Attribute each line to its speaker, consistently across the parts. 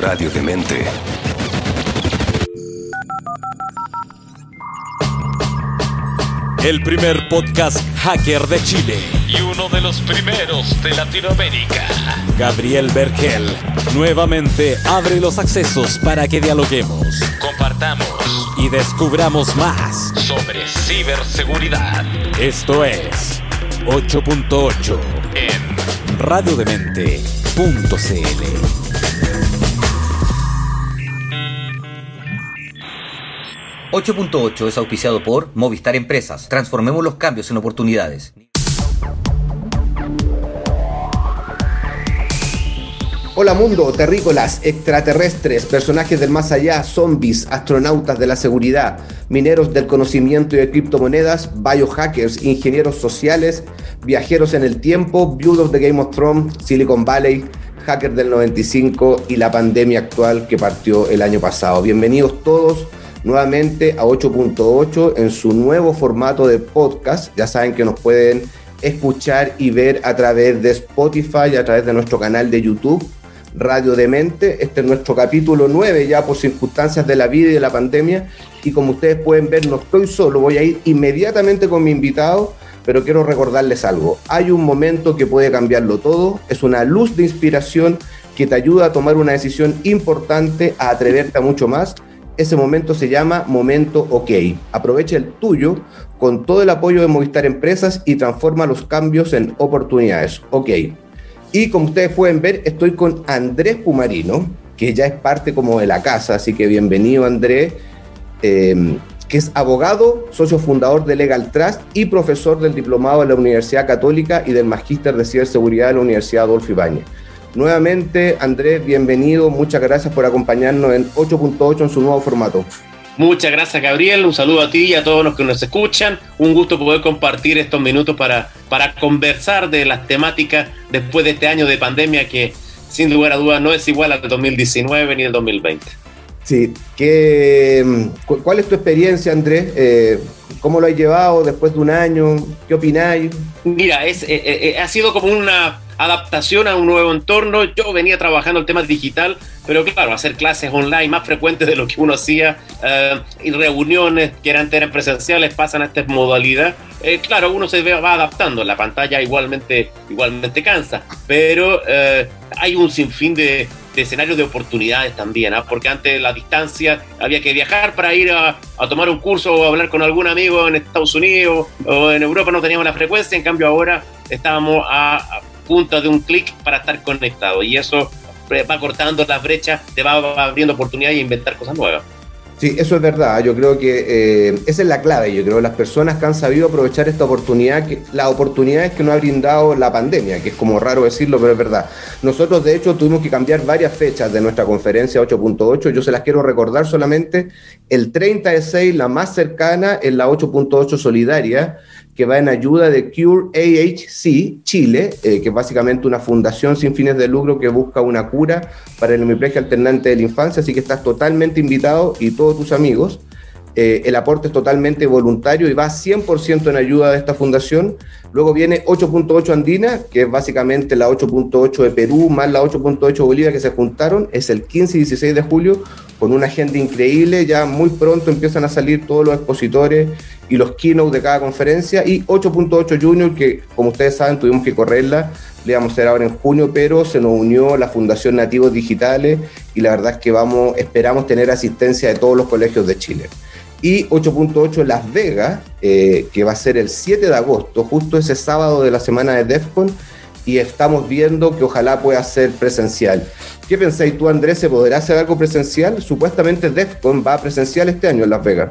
Speaker 1: Radio Demente.
Speaker 2: El primer podcast hacker de Chile.
Speaker 3: Y uno de los primeros de Latinoamérica.
Speaker 2: Gabriel Bergel nuevamente abre los accesos para que dialoguemos,
Speaker 3: Compartamos
Speaker 2: y descubramos más.
Speaker 3: sobre ciberseguridad
Speaker 2: Esto es 8.8
Speaker 3: en
Speaker 2: radiodemente.cl.
Speaker 4: 8.8 es auspiciado por Movistar Empresas. Transformemos los cambios en oportunidades.
Speaker 5: Hola mundo, terrícolas, extraterrestres, personajes del más allá, zombies, astronautas de la seguridad, mineros del conocimiento y de criptomonedas, biohackers, ingenieros sociales, viajeros en el tiempo, viudos de Game of Thrones, Silicon Valley, hackers del 95 y la pandemia actual que partió el año pasado. Bienvenidos todos nuevamente a 8.8 en su nuevo formato de podcast. Ya saben que nos pueden escuchar y ver a través de Spotify, a través de nuestro canal de YouTube, Radio Demente. Este es nuestro capítulo 9 ya por circunstancias de la vida y de la pandemia. Y como ustedes pueden ver, no estoy solo, voy a ir inmediatamente con mi invitado, pero quiero recordarles algo. Hay un momento que puede cambiarlo todo, es una luz de inspiración que te ayuda a tomar una decisión importante, a atreverte a mucho más. Ese momento se llama Momento OK. Aprovecha el tuyo con todo el apoyo de Movistar Empresas y transforma los cambios en oportunidades. OK. Y como ustedes pueden ver, estoy con Andrés Pumarino, que ya es parte como de la casa, así que bienvenido Andrés, eh, que es abogado, socio fundador de Legal Trust y profesor del diplomado de la Universidad Católica y del Magíster de Ciberseguridad de la Universidad Adolfo Ibáñez. Nuevamente, Andrés, bienvenido, muchas gracias por acompañarnos en 8.8 en su nuevo formato.
Speaker 6: Muchas gracias, Gabriel. Un saludo a ti y a todos los que nos escuchan. Un gusto poder compartir estos minutos para, para conversar de las temáticas después de este año de pandemia que, sin lugar a dudas, no es igual al 2019 ni al 2020.
Speaker 5: Sí, ¿qué, cu- ¿cuál es tu experiencia, Andrés? Eh, ¿Cómo lo has llevado después de un año? ¿Qué opináis?
Speaker 6: Mira, es, eh, eh, ha sido como una adaptación a un nuevo entorno. Yo venía trabajando el tema digital, pero claro, hacer clases online más frecuentes de lo que uno hacía eh, y reuniones que antes eran presenciales pasan a esta modalidad. Eh, claro, uno se va adaptando. La pantalla igualmente, igualmente cansa, pero eh, hay un sinfín de, de escenarios de oportunidades también, ¿ah? porque antes la distancia había que viajar para ir a, tomar un curso o hablar con algún amigo en Estados Unidos o en Europa no teníamos la frecuencia, en cambio ahora estábamos a, punta de un clic para estar conectados y eso va cortando las brechas, te va abriendo oportunidades e inventar cosas nuevas.
Speaker 5: Sí, eso es verdad. Yo creo que eh, esa es la clave. Yo creo las personas que han sabido aprovechar esta oportunidad, que, las oportunidades que nos ha brindado la pandemia, que es como raro decirlo, pero es verdad. Nosotros, de hecho, tuvimos que cambiar varias fechas de nuestra conferencia 8.8. Yo se las quiero recordar solamente. El 30 de 6, la más cercana, es la 8.8 solidaria, que va en ayuda de Cure AHC Chile, eh, que es básicamente una fundación sin fines de lucro que busca una cura para el hemiplegia alternante de la infancia, así que estás totalmente invitado y todos tus amigos. Eh, el aporte es totalmente voluntario y va 100% en ayuda de esta fundación. Luego viene 8.8 Andina, que es básicamente la 8.8 de Perú más la 8.8 Bolivia que se juntaron. Es el 15 y 16 de julio con una agenda increíble. Ya muy pronto empiezan a salir todos los expositores y los keynote de cada conferencia. Y 8.8 Junior, que como ustedes saben tuvimos que correrla. Le vamos a hacer ahora en junio, pero se nos unió la Fundación Nativos Digitales y la verdad es que vamos, esperamos tener asistencia de todos los colegios de Chile y 8.8 Las Vegas, eh, que va a ser el 7 de agosto, justo ese sábado de la semana de DEFCON, y estamos viendo que ojalá pueda ser presencial. ¿Qué pensáis tú, Andrés? ¿Se podrá hacer algo presencial? Supuestamente DEFCON va a presencial este año en Las Vegas.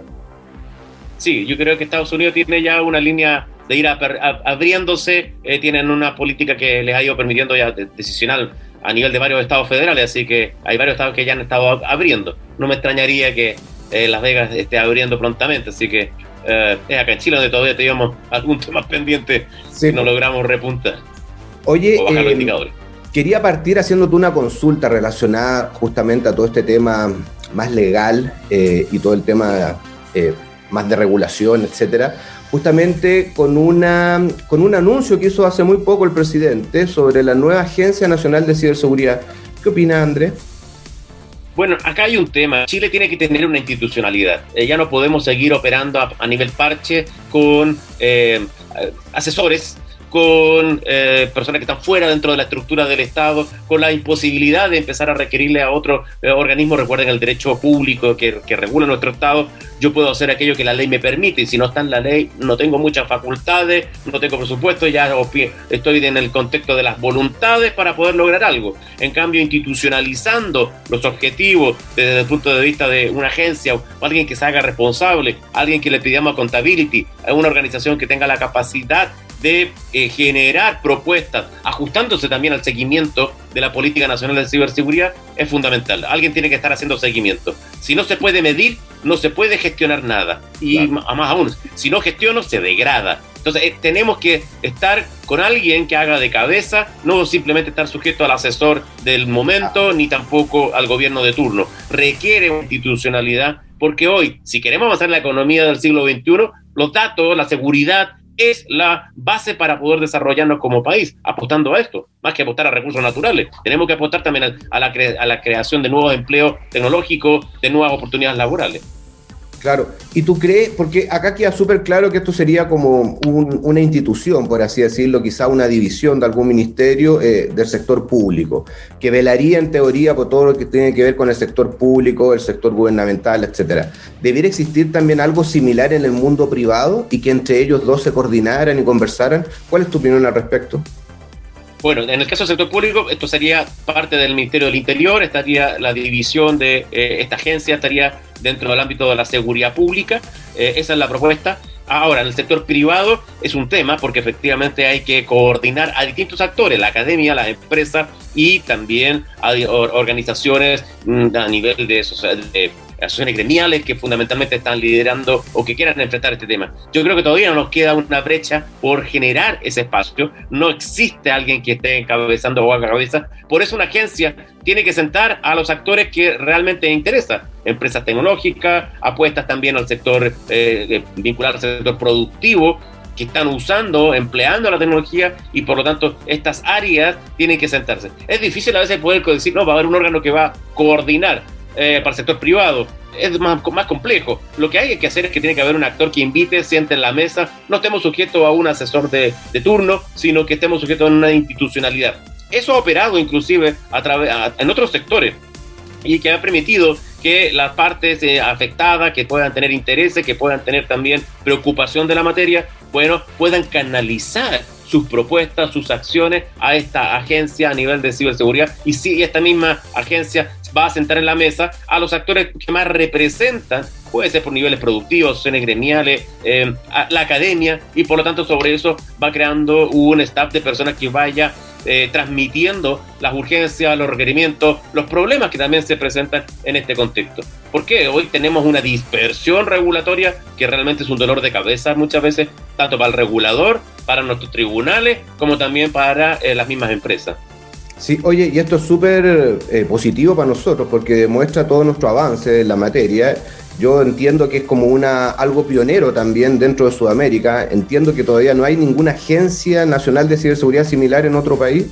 Speaker 6: Sí, yo creo que Estados Unidos tiene ya una línea de ir a- a- abriéndose, eh, tienen una política que les ha ido permitiendo ya de- decisional a nivel de varios estados federales, así que hay varios estados que ya han estado abriendo. No me extrañaría que eh, Las Vegas esté abriendo prontamente, así que eh, es acá en Chile donde todavía teníamos algún tema pendiente
Speaker 5: Sí.
Speaker 6: no logramos repuntar
Speaker 5: Oye, eh, quería partir haciéndote una consulta relacionada justamente a todo este tema más legal y todo el tema eh, más de regulación, etcétera, justamente con, una, con un anuncio que hizo hace muy poco el presidente sobre la nueva Agencia Nacional de Ciberseguridad. ¿Qué opina Andrés?
Speaker 6: Bueno, acá hay un tema. Chile tiene que tener una institucionalidad. Eh, ya no podemos seguir operando a, nivel parche con eh, asesores con eh, personas que están fuera dentro de la estructura del Estado, con la imposibilidad de empezar a requerirle a otro eh, organismo, recuerden el derecho público que, que, regula nuestro Estado, yo puedo hacer aquello que la ley me permite, y si no está en la ley, no tengo muchas facultades, no tengo presupuesto, ya estoy en el contexto de las voluntades para poder lograr algo. En cambio, institucionalizando los objetivos desde el punto de vista de una agencia o alguien que se haga responsable, alguien que le pidamos accountability, a una organización que tenga la capacidad de eh, generar propuestas, ajustándose también al seguimiento de la política nacional de ciberseguridad, es fundamental. Alguien tiene que estar haciendo seguimiento. Si no se puede medir, no se puede gestionar nada. Y claro. más aún, si no gestiono, se degrada. Entonces, eh, tenemos que estar con alguien que haga de cabeza, no simplemente estar sujeto al asesor del momento, ni tampoco al gobierno de turno. Requiere una institucionalidad, porque hoy, si queremos avanzar en la economía del siglo XXI, los datos, la seguridad, es la base para poder desarrollarnos como país, apostando a esto, más que apostar a recursos naturales. Tenemos que apostar también a la, a la creación de nuevos empleos tecnológicos, de nuevas oportunidades laborales.
Speaker 5: Claro, y tú crees, porque acá queda súper claro que esto sería como un, una institución, por así decirlo, quizá una división de algún ministerio eh, del sector público, que velaría en teoría por todo lo que tiene que ver con el sector público, el sector gubernamental, etcétera. ¿Debiera existir también algo similar en el mundo privado y que entre ellos dos se coordinaran y conversaran? ¿Cuál es tu opinión al respecto?
Speaker 6: Bueno, en el caso del sector público, esto sería parte del Ministerio del Interior, estaría la división de eh, esta agencia, estaría dentro del ámbito de la seguridad pública. Eh, esa es la propuesta. Ahora, en el sector privado es un tema porque efectivamente hay que coordinar a distintos actores, la academia, las empresas y también a organizaciones mm, a nivel de, de asociaciones gremiales que fundamentalmente están liderando o que quieran enfrentar este tema. Yo creo que todavía nos queda una brecha por generar ese espacio. No existe alguien que esté encabezando o haga cabeza. Por eso una agencia tiene que sentar a los actores que realmente interesa. Empresas tecnológicas, apuestas también al sector eh, vinculado al sector productivo, que están usando, empleando la tecnología y por lo tanto estas áreas tienen que sentarse. Es difícil a veces poder decir, no, va a haber un órgano que va a coordinar eh, para el sector privado. Es más, más complejo. Lo que hay que hacer es que tiene que haber un actor que invite, siente en la mesa, no estemos sujetos a un asesor de, turno, sino que estemos sujetos a una institucionalidad. Eso ha operado inclusive a través, en otros sectores y que ha permitido que las partes eh, afectadas, que puedan tener intereses, que puedan tener también preocupación de la materia, bueno, puedan canalizar sus propuestas, sus acciones a esta agencia a nivel de ciberseguridad y si esta misma agencia va a sentar en la mesa a los actores que más representan, puede ser por niveles productivos, asociaciones gremiales, eh, la academia y por lo tanto sobre eso va creando un staff de personas que vaya eh, transmitiendo las urgencias, los requerimientos, los problemas que también se presentan en este contexto. Porque hoy tenemos una dispersión regulatoria que realmente es un dolor de cabeza muchas veces, tanto para el regulador, para nuestros tribunales, como también para eh, las mismas empresas.
Speaker 5: Sí, oye, y esto es súper eh, positivo para nosotros porque demuestra todo nuestro avance en la materia. Yo entiendo que es como una algo pionero también dentro de Sudamérica. Entiendo que todavía no hay ninguna agencia nacional de ciberseguridad similar en otro país.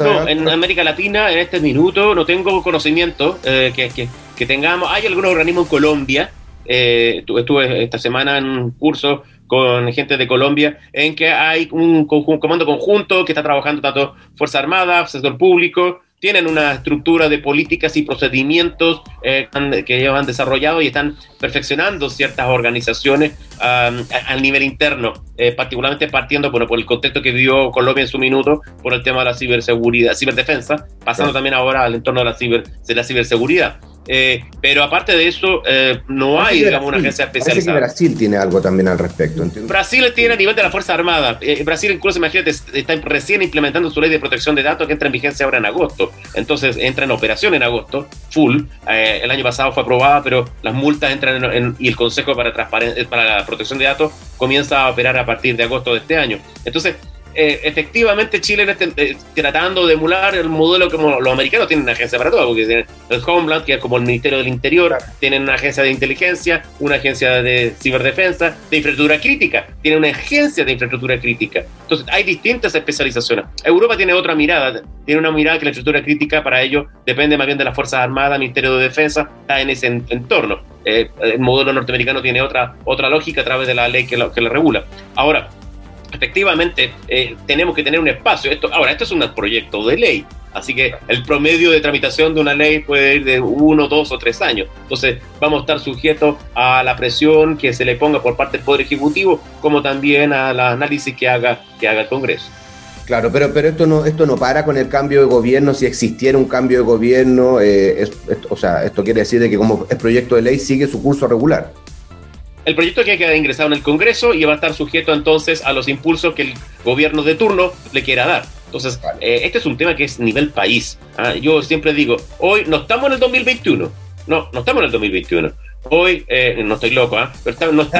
Speaker 6: No, en América Latina en este minuto no tengo conocimiento eh, que, que, que, tengamos. Hay algunos organismos en Colombia. Eh, estuve esta semana en un curso con gente de Colombia, en que hay un, comando conjunto que está trabajando tanto Fuerza Armada, sector público, tienen una estructura de políticas y procedimientos eh, que ellos han desarrollado y están perfeccionando ciertas organizaciones um, al nivel interno, eh, particularmente partiendo bueno, por el contexto que vivió Colombia en su minuto, por el tema de la ciberseguridad, ciberdefensa, pasando sí. también ahora al entorno de la, ciber, de la ciberseguridad. Eh, pero aparte de eso, eh, no hay, digamos, una agencia especializada.
Speaker 5: que Brasil tiene algo también al respecto.
Speaker 6: ¿entiendes? Brasil tiene a nivel de la Fuerza Armada. Eh, Brasil, incluso, imagínate, está recién implementando su ley de protección de datos que entra en vigencia ahora en agosto. Entonces, entra en operación en agosto, full. Eh, el año pasado fue aprobada, pero las multas entran en, en, y el Consejo para, para Protección de Datos comienza a operar a partir de agosto de este año. Entonces, eh, efectivamente Chile está eh, tratando de emular el modelo como los americanos tienen una agencia para todo, porque tienen el Homeland, que es como el Ministerio del Interior, tienen una agencia de inteligencia, una agencia de ciberdefensa, de infraestructura crítica, tienen una agencia de infraestructura crítica. Entonces, hay distintas especializaciones. Europa tiene otra mirada, tiene una mirada que la infraestructura crítica para ello depende más bien de las Fuerzas Armadas, Ministerio de Defensa, está en ese entorno. Eh, el modelo norteamericano tiene otra, otra lógica a través de la ley que lo, que lo regula. Ahora, efectivamente eh, tenemos que tener un espacio. Esto, ahora, esto es un proyecto de ley, así que el promedio de tramitación de una ley puede ir de uno, dos o tres años. Entonces, vamos a estar sujetos a la presión que se le ponga por parte del Poder Ejecutivo, como también al análisis que haga, que haga el Congreso.
Speaker 5: Claro, pero, pero esto, no, esto no para con el cambio de gobierno. Si existiera un cambio de gobierno, eh, o sea, esto quiere decir de que como es proyecto de ley sigue su curso regular.
Speaker 6: El proyecto que queda ingresado en el Congreso y va a estar sujeto entonces a los impulsos que el gobierno de turno le quiera dar. Entonces, eh, este es un tema que es nivel país. ¿ah? Yo siempre digo, hoy no estamos en el 2021. No, no estamos en el 2021. Hoy, eh, no estoy loco, ¿ah? pero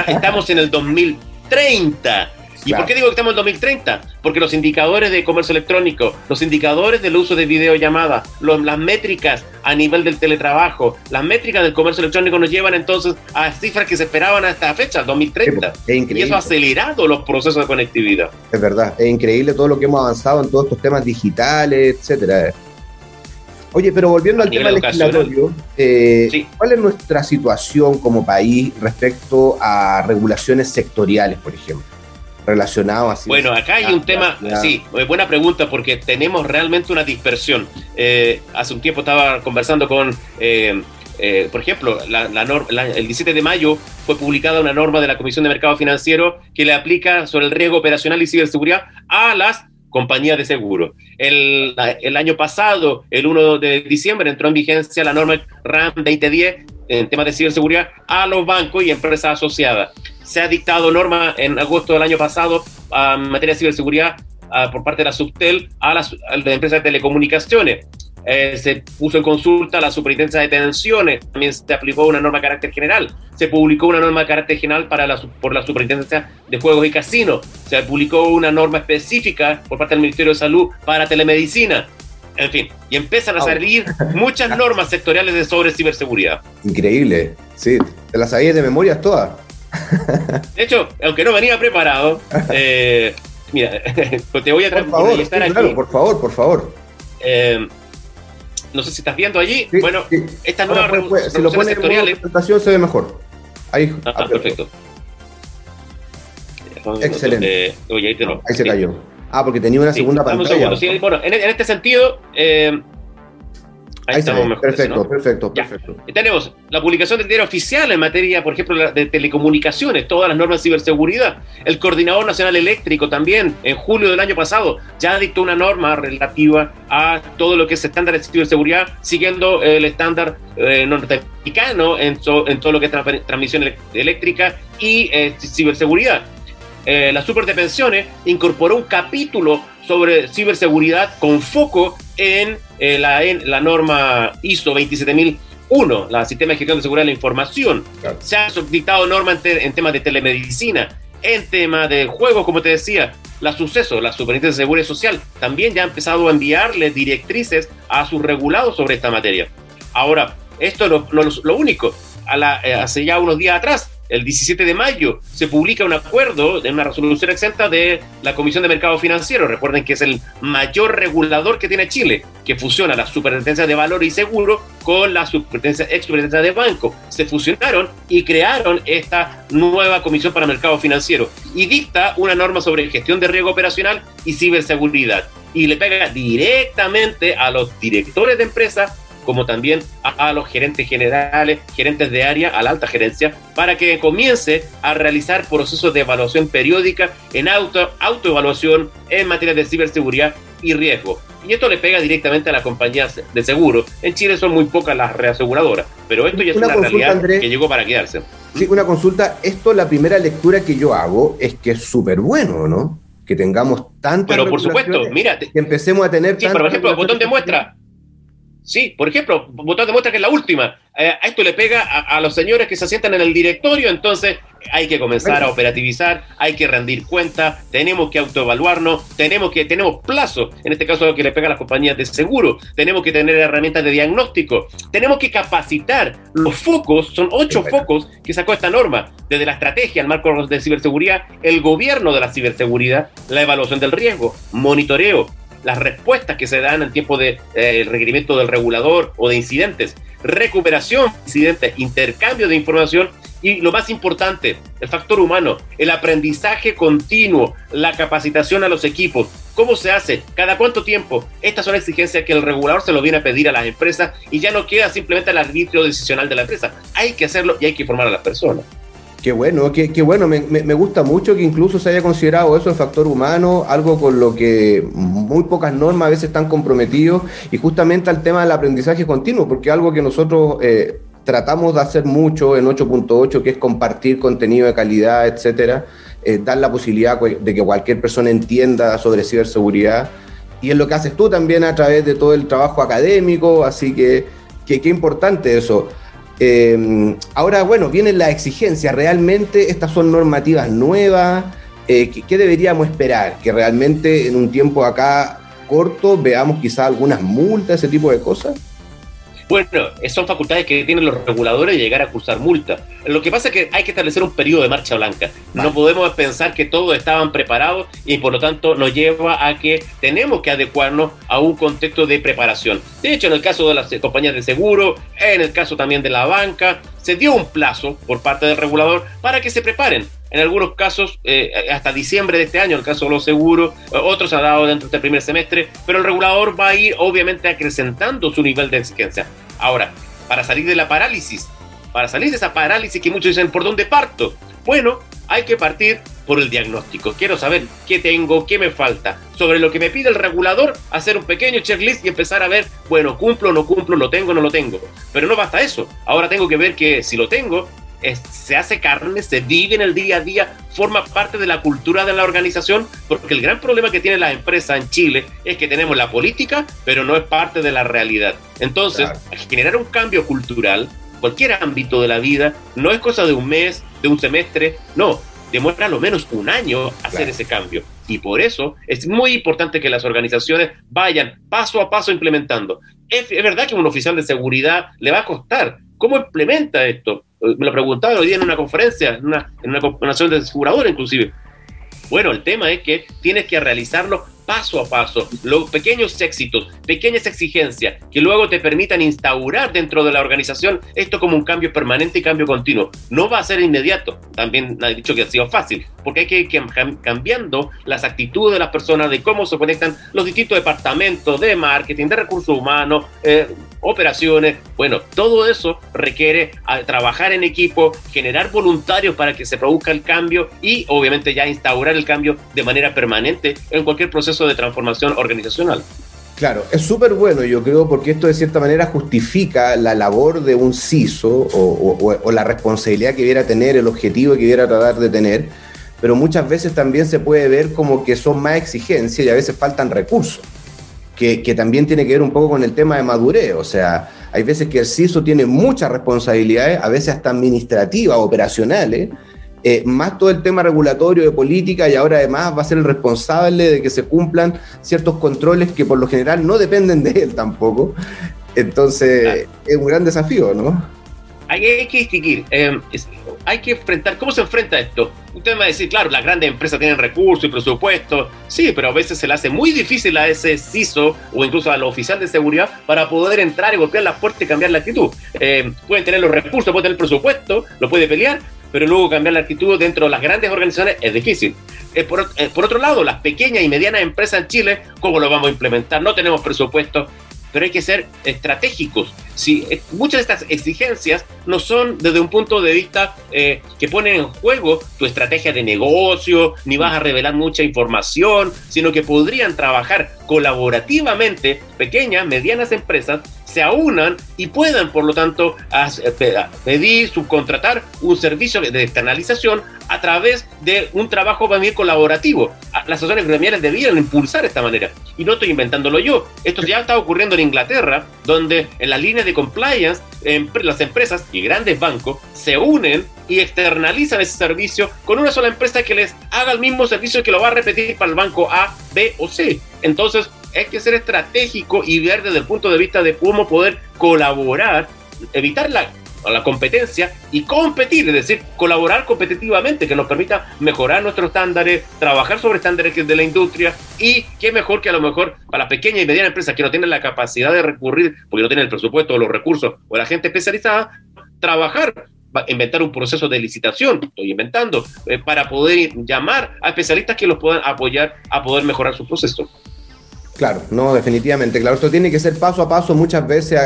Speaker 6: estamos en el 2030. ¿Y por qué digo que estamos en 2030? Porque los indicadores de comercio electrónico, los indicadores del uso de videollamadas, las métricas a nivel del teletrabajo, las métricas del comercio electrónico nos llevan entonces a cifras que se esperaban a esta fecha, 2030. y eso ha acelerado los procesos de conectividad.
Speaker 5: Es verdad, es increíble todo lo que hemos avanzado en todos estos temas digitales, etcétera. Oye, pero volviendo al tema legislatorio, eh, ¿cuál es nuestra situación como país respecto a regulaciones sectoriales, por ejemplo? Relacionado así.
Speaker 6: Bueno, acá hay un tema, sí, buena pregunta porque tenemos realmente una dispersión. Eh, hace un tiempo estaba conversando con, eh, eh, por ejemplo, la, el 17 de mayo fue publicada una norma de la Comisión de Mercado Financiero que le aplica sobre el riesgo operacional y ciberseguridad a las compañías de seguro. El, el año pasado, el 1 de diciembre, entró en vigencia la norma RAM 2010 en temas de ciberseguridad a los bancos y empresas asociadas. Se ha dictado norma en agosto del año pasado en materia de ciberseguridad por parte de la Subtel a las, empresas de telecomunicaciones. Eh, se puso en consulta la superintendencia de detenciones, también se aplicó una norma de carácter general, se publicó una norma de carácter general para la, por la superintendencia de juegos y casinos, se publicó una norma específica por parte del Ministerio de Salud para telemedicina, en fin, y empiezan a salir muchas normas sectoriales de sobre ciberseguridad.
Speaker 5: Increíble, sí, te las sabías de memoria todas.
Speaker 6: De hecho, aunque no venía preparado, eh, mira, te voy a
Speaker 5: por favor, estar aquí. por favor, por favor.
Speaker 6: Eh, no sé si estás viendo allí. bueno, esta nueva
Speaker 5: si lo pones en presentación se ve mejor. Ahí,
Speaker 6: ah, ah perfecto.
Speaker 5: Excelente. oye, ahí, te no. ahí se cayó. Ah, porque tenía una segunda pantalla.
Speaker 6: bueno, en, en, este sentido, eh,
Speaker 5: Ahí, estamos mejor. Perfecto, perfecto, perfecto.
Speaker 6: Tenemos la publicación del diario oficial en materia, por ejemplo, de telecomunicaciones, todas las normas de ciberseguridad. El Coordinador Nacional Eléctrico también, en julio del año pasado, ya dictó una norma relativa a todo lo que es estándar de ciberseguridad, siguiendo el estándar eh, norteamericano en, en, todo lo que es transmisión eléctrica y eh, ciberseguridad. Eh, la Super de Pensiones incorporó un capítulo sobre ciberseguridad con foco en, eh, la, la, norma ISO 27001, la Sistema de Gestión de Seguridad de la Información. Se ha dictado normas en, temas de telemedicina, en temas de juegos, como te decía, la suceso, la Superintendencia de Seguridad Social, también ya ha empezado a enviarle directrices a sus regulados sobre esta materia. Ahora, esto es lo, único. A la, eh, hace ya unos días atrás el 17 de mayo se publica un acuerdo de una resolución exenta de la Comisión de Mercado Financiero. Recuerden que es el mayor regulador que tiene Chile, que fusiona la Superintendencia de Valor y Seguro con la Superintendencia, ex Superintendencia de Banco. Se fusionaron y crearon esta nueva Comisión para Mercado Financiero y dicta una norma sobre gestión de riesgo operacional y ciberseguridad. Y le pega directamente a los directores de empresas como también a, los gerentes generales, gerentes de área, a la alta gerencia, para que comience a realizar procesos de evaluación periódica en auto, autoevaluación en materia de ciberseguridad y riesgo. Y esto le pega directamente a las compañías de seguro. En Chile son muy pocas las reaseguradoras, pero esto ya es una, realidad que llegó para quedarse.
Speaker 5: Sí, una consulta. Esto, la primera lectura que yo hago es que es súper bueno, ¿no? Que tengamos tantas.
Speaker 6: Pero por supuesto, mira.
Speaker 5: Que empecemos a tener.
Speaker 6: Sí, por ejemplo, botón de muestra Sí, por ejemplo, botón demuestra que es la última. Eh, a esto le pega a, los señores que se asientan en el directorio, entonces hay que comenzar a operativizar, hay que rendir cuentas, tenemos que autoevaluarnos, tenemos que tenemos plazo, en este caso lo que le pega a las compañías de seguro, tenemos que tener herramientas de diagnóstico, tenemos que capacitar los focos, son ocho focos que sacó esta norma, desde la estrategia, el marco de ciberseguridad, el gobierno de la ciberseguridad, la evaluación del riesgo, monitoreo, las respuestas que se dan en tiempo de eh, requerimiento del regulador o de incidentes, recuperación de incidentes, intercambio de información y lo más importante, el factor humano, el aprendizaje continuo, la capacitación a los equipos. ¿Cómo se hace? ¿Cada cuánto tiempo? Estas son exigencias que el regulador se lo viene a pedir a las empresas y ya no queda simplemente al arbitrio decisional de la empresa. Hay que hacerlo y hay que formar a las personas.
Speaker 5: Qué bueno, qué, qué bueno, me, me, gusta mucho que incluso se haya considerado eso el factor humano, algo con lo que muy pocas normas a veces están comprometidos, y justamente al tema del aprendizaje continuo, porque algo que nosotros eh, tratamos de hacer mucho en 8.8, que es compartir contenido de calidad, etcétera, eh, dar la posibilidad de que cualquier persona entienda sobre ciberseguridad, y es lo que haces tú también a través de todo el trabajo académico, así que qué importante eso. Eh, ahora, bueno, vienen las exigencias. ¿Realmente estas son normativas nuevas? Eh, ¿qué, ¿qué, deberíamos esperar? ¿Que realmente en un tiempo acá corto veamos quizás algunas multas, ese tipo de cosas?
Speaker 6: Bueno, son facultades que tienen los reguladores de llegar a cursar multas. Lo que pasa es que hay que establecer un periodo de marcha blanca. Vale. No podemos pensar que todos estaban preparados y por lo tanto nos lleva a que tenemos que adecuarnos a un contexto de preparación. De hecho, en el caso de las compañías de seguro, en el caso también de la banca, se dio un plazo por parte del regulador para que se preparen en algunos casos eh, hasta diciembre de este año, el caso de los seguros, otros ha dado dentro del primer semestre, pero el regulador va a ir obviamente acrecentando su nivel de exigencia. Ahora, para salir de la parálisis, para salir de esa parálisis que muchos dicen, ¿por dónde parto? Bueno, hay que partir por el diagnóstico. Quiero saber qué tengo, qué me falta. Sobre lo que me pide el regulador, hacer un pequeño checklist y empezar a ver, bueno, cumplo, no cumplo, lo tengo, no lo tengo. Pero no basta eso. Ahora tengo que ver que si lo tengo, es, se hace carne, se vive en el día a día, forma parte de la cultura de la organización, porque el gran problema que tienen las empresas en Chile es que tenemos la política, pero no es parte de la realidad. Entonces, claro. generar un cambio cultural, cualquier ámbito de la vida, no es cosa de un mes, de un semestre, no, demuestra lo menos un año hacer claro. ese cambio. Y por eso es muy importante que las organizaciones vayan paso a paso implementando. Es, es verdad que un oficial de seguridad le va a costar. ¿Cómo implementa esto? me lo preguntaba hoy día en una conferencia, en una, en una nación de aseguradora inclusive. Bueno, el tema es que tienes que realizarlo paso a paso, los pequeños éxitos, pequeñas exigencias que luego te permitan instaurar dentro de la organización esto como un cambio permanente y cambio continuo. No va a ser inmediato, también ha dicho que ha sido fácil, porque hay que ir cambiando las actitudes de las personas, de cómo se conectan los distintos departamentos de marketing, de recursos humanos, eh, operaciones. Bueno, todo eso requiere trabajar en equipo, generar voluntarios para que se produzca el cambio y obviamente ya instaurar el cambio de manera permanente en cualquier proceso de transformación organizacional.
Speaker 5: Claro, es súper bueno, yo creo, porque esto de cierta manera justifica la labor de un CISO o, o, o la responsabilidad que debiera tener, el objetivo que debiera tratar de tener, pero muchas veces también se puede ver como que son más exigencias y a veces faltan recursos que, que, también tiene que ver un poco con el tema de madurez. O sea, hay veces que el CISO tiene muchas responsabilidades, a veces hasta administrativas, operacionales, eh, más todo el tema regulatorio de política y ahora además va a ser el responsable de que se cumplan ciertos controles que por lo general no dependen de él tampoco. Entonces, claro. es un gran desafío, ¿no?
Speaker 6: Hay, que distinguir, eh, hay que enfrentar, ¿cómo se enfrenta esto? Usted me va a decir, claro, las grandes empresas tienen recursos y presupuesto, sí, pero a veces se le hace muy difícil a ese CISO o incluso al oficial de seguridad para poder entrar y golpear la puerta y cambiar la actitud. Eh, pueden tener los recursos, pueden tener presupuesto, lo puede pelear, pero luego cambiar la actitud dentro de las grandes organizaciones es difícil. Eh, por, eh, por, otro lado, las pequeñas y medianas empresas en Chile, ¿cómo lo vamos a implementar? No tenemos presupuesto, pero hay que ser estratégicos. Si, eh, muchas de estas exigencias no son desde un punto de vista eh, que ponen en juego tu estrategia de negocio, ni vas a revelar mucha información, sino que podrían trabajar colaborativamente pequeñas, medianas empresas se aunan y puedan, por lo tanto, pedir, subcontratar un servicio de externalización a través de un trabajo también colaborativo. Las asociaciones gremiales debían impulsar esta manera. Y no estoy inventándolo yo. Esto ya está ocurriendo en Inglaterra, donde en las líneas de compliance las empresas y grandes bancos se unen y externalizan ese servicio con una sola empresa que les haga el mismo servicio que lo va a repetir para el banco A, B o C. Entonces, hay que ser estratégico y ver desde el punto de vista de cómo poder colaborar, evitar la la competencia y competir, es decir, colaborar competitivamente, que nos permita mejorar nuestros estándares, trabajar sobre estándares de la industria y qué mejor que a lo mejor para la pequeña y mediana empresa que no tienen la capacidad de recurrir, porque no tienen el presupuesto o los recursos o la gente especializada, trabajar inventar un proceso de licitación, estoy inventando, eh, para poder llamar a especialistas que los puedan apoyar a poder mejorar su proceso.
Speaker 5: Claro, no, definitivamente, claro, esto tiene que ser paso a paso, muchas veces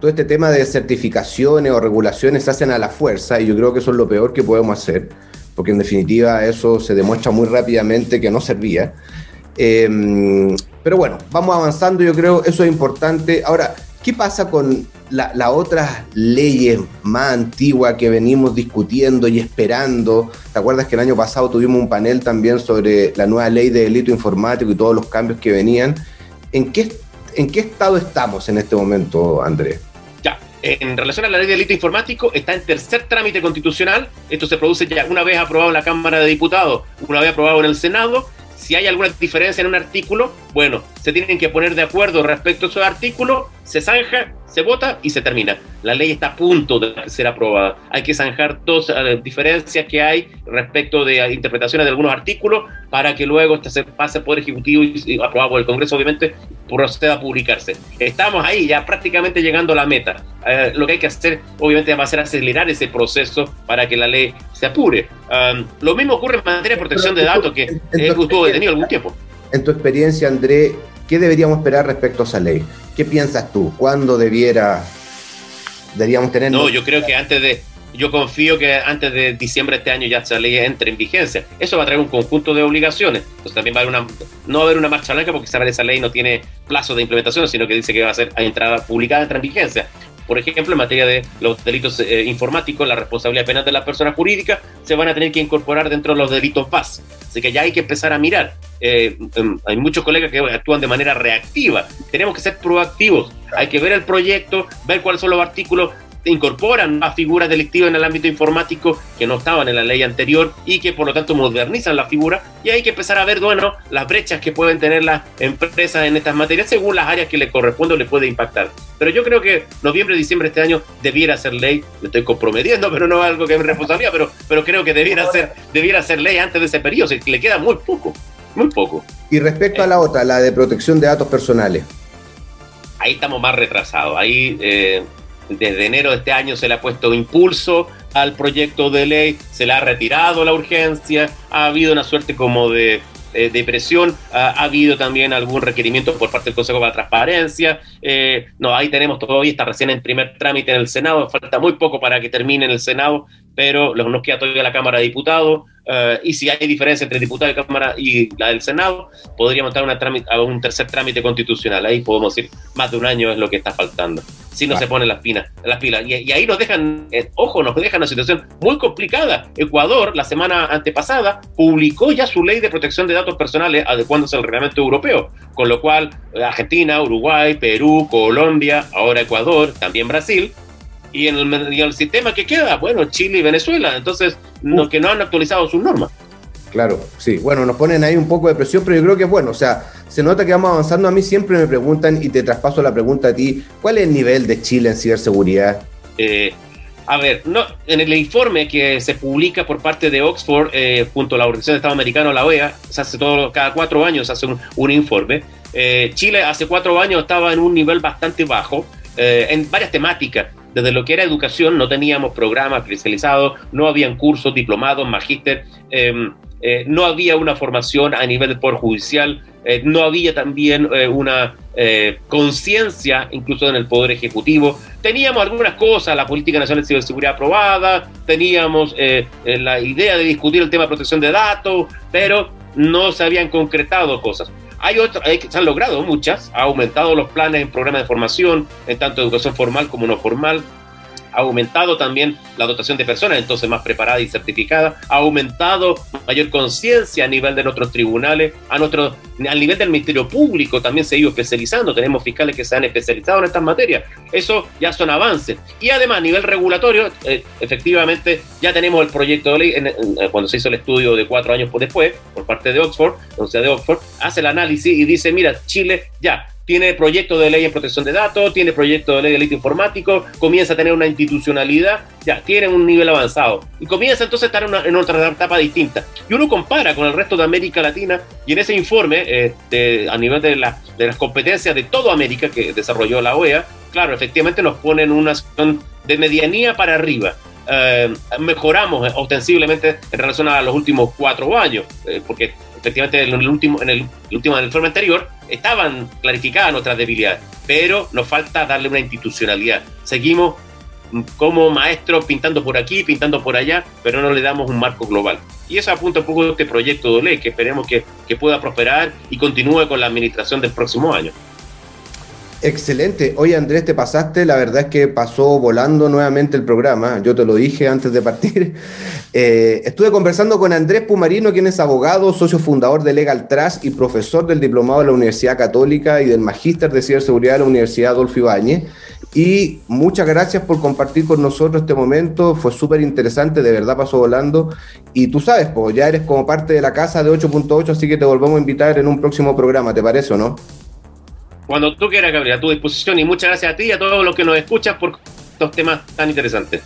Speaker 5: todo este tema de certificaciones o regulaciones se hacen a la fuerza y yo creo que eso es lo peor que podemos hacer, porque en definitiva eso se demuestra muy rápidamente que no servía. Em, pero bueno, vamos avanzando, yo creo eso es importante. Ahora, ¿qué pasa con las otras leyes más antiguas que venimos discutiendo y esperando? ¿Te acuerdas que el año pasado tuvimos un panel también sobre la nueva ley de delito informático y todos los cambios que venían? ¿En qué, en qué estado estamos en este momento, Andrés?
Speaker 6: en relación a la ley de delito informático, está en tercer trámite constitucional. Esto se produce ya una vez aprobado en la Cámara de Diputados, una vez aprobado en el Senado. Si hay alguna diferencia en un artículo, bueno, se tienen que poner de acuerdo respecto a ese artículo, se zanja se vota y se termina. La ley está a punto de ser aprobada. Hay que zanjar todas las diferencias que hay respecto de interpretaciones de algunos artículos para que luego este se pase por Ejecutivo y aprobado por el Congreso, obviamente, proceda a publicarse. Estamos ahí, ya prácticamente llegando a la meta. Eh, lo que hay que hacer, obviamente, va a ser acelerar ese proceso para que la ley se apure. lo mismo ocurre en materia de protección de datos, que estuvo detenido algún tiempo.
Speaker 5: En tu experiencia, André, ¿qué deberíamos esperar respecto a esa ley? ¿Qué piensas tú? ¿Cuándo debiera, deberíamos tener?
Speaker 6: No, yo creo que antes de, yo confío que antes de diciembre de este año ya esa ley entre en vigencia. Eso va a traer un conjunto de obligaciones. Entonces también va a haber una, no va a haber una marcha blanca porque esa ley no tiene plazo de implementación, sino que dice que va a ser a entrada publicada, entra en vigencia. Por ejemplo, en materia de los delitos eh, informáticos, la responsabilidad penal de las personas jurídicas se van a tener que incorporar dentro de los delitos PAS. Así que ya hay que empezar a mirar. Eh, em, hay muchos colegas que actúan de manera reactiva. Tenemos que ser proactivos. Hay que ver el proyecto, ver cuáles son los artículos, incorporan más figuras delictivas en el ámbito informático que no estaban en la ley anterior y que por lo tanto modernizan la figura y hay que empezar a ver, bueno, las brechas que pueden tener las empresas en estas materias según las áreas que le corresponde o le puede impactar. Pero yo creo que noviembre, diciembre de este año debiera ser ley, me estoy comprometiendo, pero no es algo que me responsabilidad, pero, pero creo que debiera ser, debiera ser ley antes de ese periodo, le queda muy poco, muy poco.
Speaker 5: Y respecto a la otra, la de protección de datos personales.
Speaker 6: Ahí estamos más retrasados, ahí... Eh, desde enero de este año se le ha puesto impulso al proyecto de ley, se le ha retirado la urgencia, ha habido una suerte como de, eh, presión, ha, habido también algún requerimiento por parte del Consejo para la Transparencia. Eh, no, ahí tenemos todavía, está recién en primer trámite en el Senado, falta muy poco para que termine en el Senado, pero nos queda todavía la Cámara de Diputados. Eh, y si hay diferencia entre diputado de Cámara y la del Senado, podríamos dar una a un tercer trámite constitucional. Ahí podemos decir, más de un año es lo que está faltando. Si no se ponen las, pilas. Las pilas. Y, ahí nos dejan, eh, ojo, nos dejan una situación muy complicada. Ecuador, la semana antepasada, publicó ya su ley de protección de datos personales adecuándose al reglamento europeo. Con lo cual, eh, Argentina, Uruguay, Perú, Colombia, ahora Ecuador, también Brasil, y en el, sistema que queda, bueno, Chile y Venezuela. Entonces, los que no han actualizado sus normas.
Speaker 5: Claro, sí. Bueno, nos ponen ahí un poco de presión, pero yo creo que es bueno. O sea, se nota que vamos avanzando. A mí siempre me preguntan, y te traspaso la pregunta a ti, ¿cuál es el nivel de Chile en ciberseguridad?
Speaker 6: Eh, a ver, no, en el informe que se publica por parte de Oxford, eh, junto a la Organización de Estado Americano, la OEA, se hace todo, cada cuatro años se hace un, informe. Eh, Chile hace cuatro años estaba en un nivel bastante bajo en varias temáticas desde lo que era educación no teníamos programas especializados, no habían cursos, diplomados, magíster, em, eh, no había una formación a nivel del Poder Judicial, eh, no había también eh, una conciencia incluso en el Poder Ejecutivo. Teníamos algunas cosas, la Política Nacional de Ciberseguridad aprobada, teníamos la idea de discutir el tema de protección de datos, pero no se habían concretado cosas. Hay otras, se han logrado muchas, ha aumentado los planes en programas de formación, en tanto educación formal como no formal, ha aumentado también la dotación de personas, entonces más preparadas y certificadas, ha aumentado mayor conciencia a nivel de nuestros tribunales, a nuestros al nivel del Ministerio Público también se ha ido especializando, tenemos fiscales que se han especializado en estas materias, eso ya son avances. Y además a nivel regulatorio, eh, efectivamente ya tenemos el proyecto de ley, cuando se hizo el estudio de cuatro años después, por parte de Oxford, de Oxford, hace el análisis y dice, mira, Chile ya tiene proyecto de ley en protección de datos, tiene proyecto de ley de delito informático, comienza a tener una institucionalidad, ya tiene un nivel avanzado y comienza entonces a estar en, otra etapa distinta. Y uno compara con el resto de América Latina y en ese informe, eh, a nivel de, de las competencias de toda América que desarrolló la OEA, claro, efectivamente nos ponen una situación de medianía para arriba. Eh, mejoramos ostensiblemente en relación a los últimos cuatro años, eh, porque efectivamente en el último, en el, último informe anterior estaban clarificadas nuestras debilidades, pero nos falta darle una institucionalidad. Seguimos como maestros pintando por aquí, pintando por allá, pero no le damos un marco global. Y eso apunta un poco a este proyecto de ley que esperemos que, que pueda prosperar y continúe con la administración del próximo año.
Speaker 5: Excelente. Oye, Andrés, te pasaste. La verdad es que pasó volando nuevamente el programa. Yo te lo dije antes de partir. Eh, estuve conversando con Andrés Pumarino, quien es abogado, socio fundador de Legal Trust y profesor del diplomado de la Universidad Católica y del magíster de ciberseguridad de la Universidad Adolfo Ibáñez. Y muchas gracias por compartir con nosotros este momento. Fue súper interesante, de verdad pasó volando. Y tú sabes, pues ya eres como parte de la casa de 8.8, así que te volvemos a invitar en un próximo programa, ¿te parece o no?
Speaker 6: Cuando tú quieras, Gabriel, a tu disposición. Y muchas gracias a ti y a todos los que nos escuchan por estos temas tan interesantes.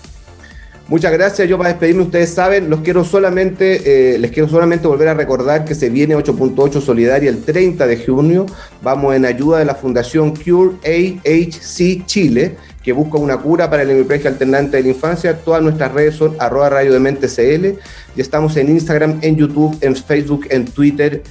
Speaker 5: Muchas gracias. Yo para despedirme, ustedes saben, los quiero solamente, eh, les quiero solamente volver a recordar que se viene 8.8 Solidaria el 30 de junio. Vamos en ayuda de la Fundación Cure AHC Chile, que busca una cura para el hemiplegia alternante de la infancia. Todas nuestras redes son arroba radio de mente CL. Y estamos en Instagram, en YouTube, en Facebook, en Twitter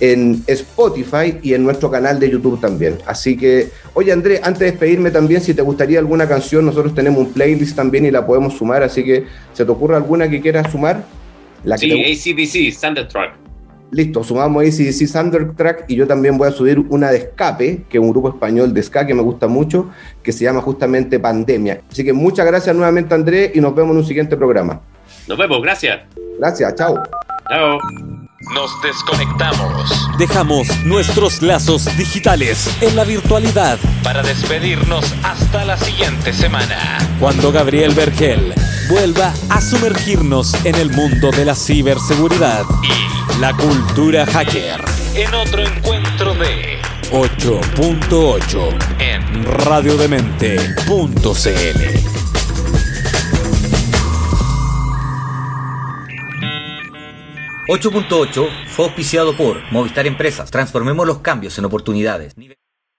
Speaker 5: en Spotify y en nuestro canal de YouTube también. Así que, oye Andrés, antes de despedirme también, si te gustaría alguna canción, nosotros tenemos un playlist también y la podemos sumar, así que, ¿se te ocurre alguna que quieras sumar?
Speaker 6: La sí, ACDC, Thundertrack.
Speaker 5: Listo, sumamos ACDC Thundertrack y yo también voy a subir una de Escape, que es un grupo español de ska que me gusta mucho, que se llama justamente Pandemia. Así que muchas gracias nuevamente Andrés y nos vemos en un siguiente programa.
Speaker 6: Nos vemos, gracias.
Speaker 5: Gracias, chao.
Speaker 6: Chao.
Speaker 3: Nos desconectamos.
Speaker 2: Dejamos nuestros lazos digitales en la virtualidad
Speaker 3: para despedirnos hasta la siguiente semana.
Speaker 2: Cuando Gabriel Vergel vuelva a sumergirnos en el mundo de la ciberseguridad y la cultura hacker.
Speaker 3: En otro encuentro de
Speaker 2: 8.8 en radiodemente.cl.
Speaker 4: 8.8 fue auspiciado por Movistar Empresas. Transformemos los cambios en oportunidades.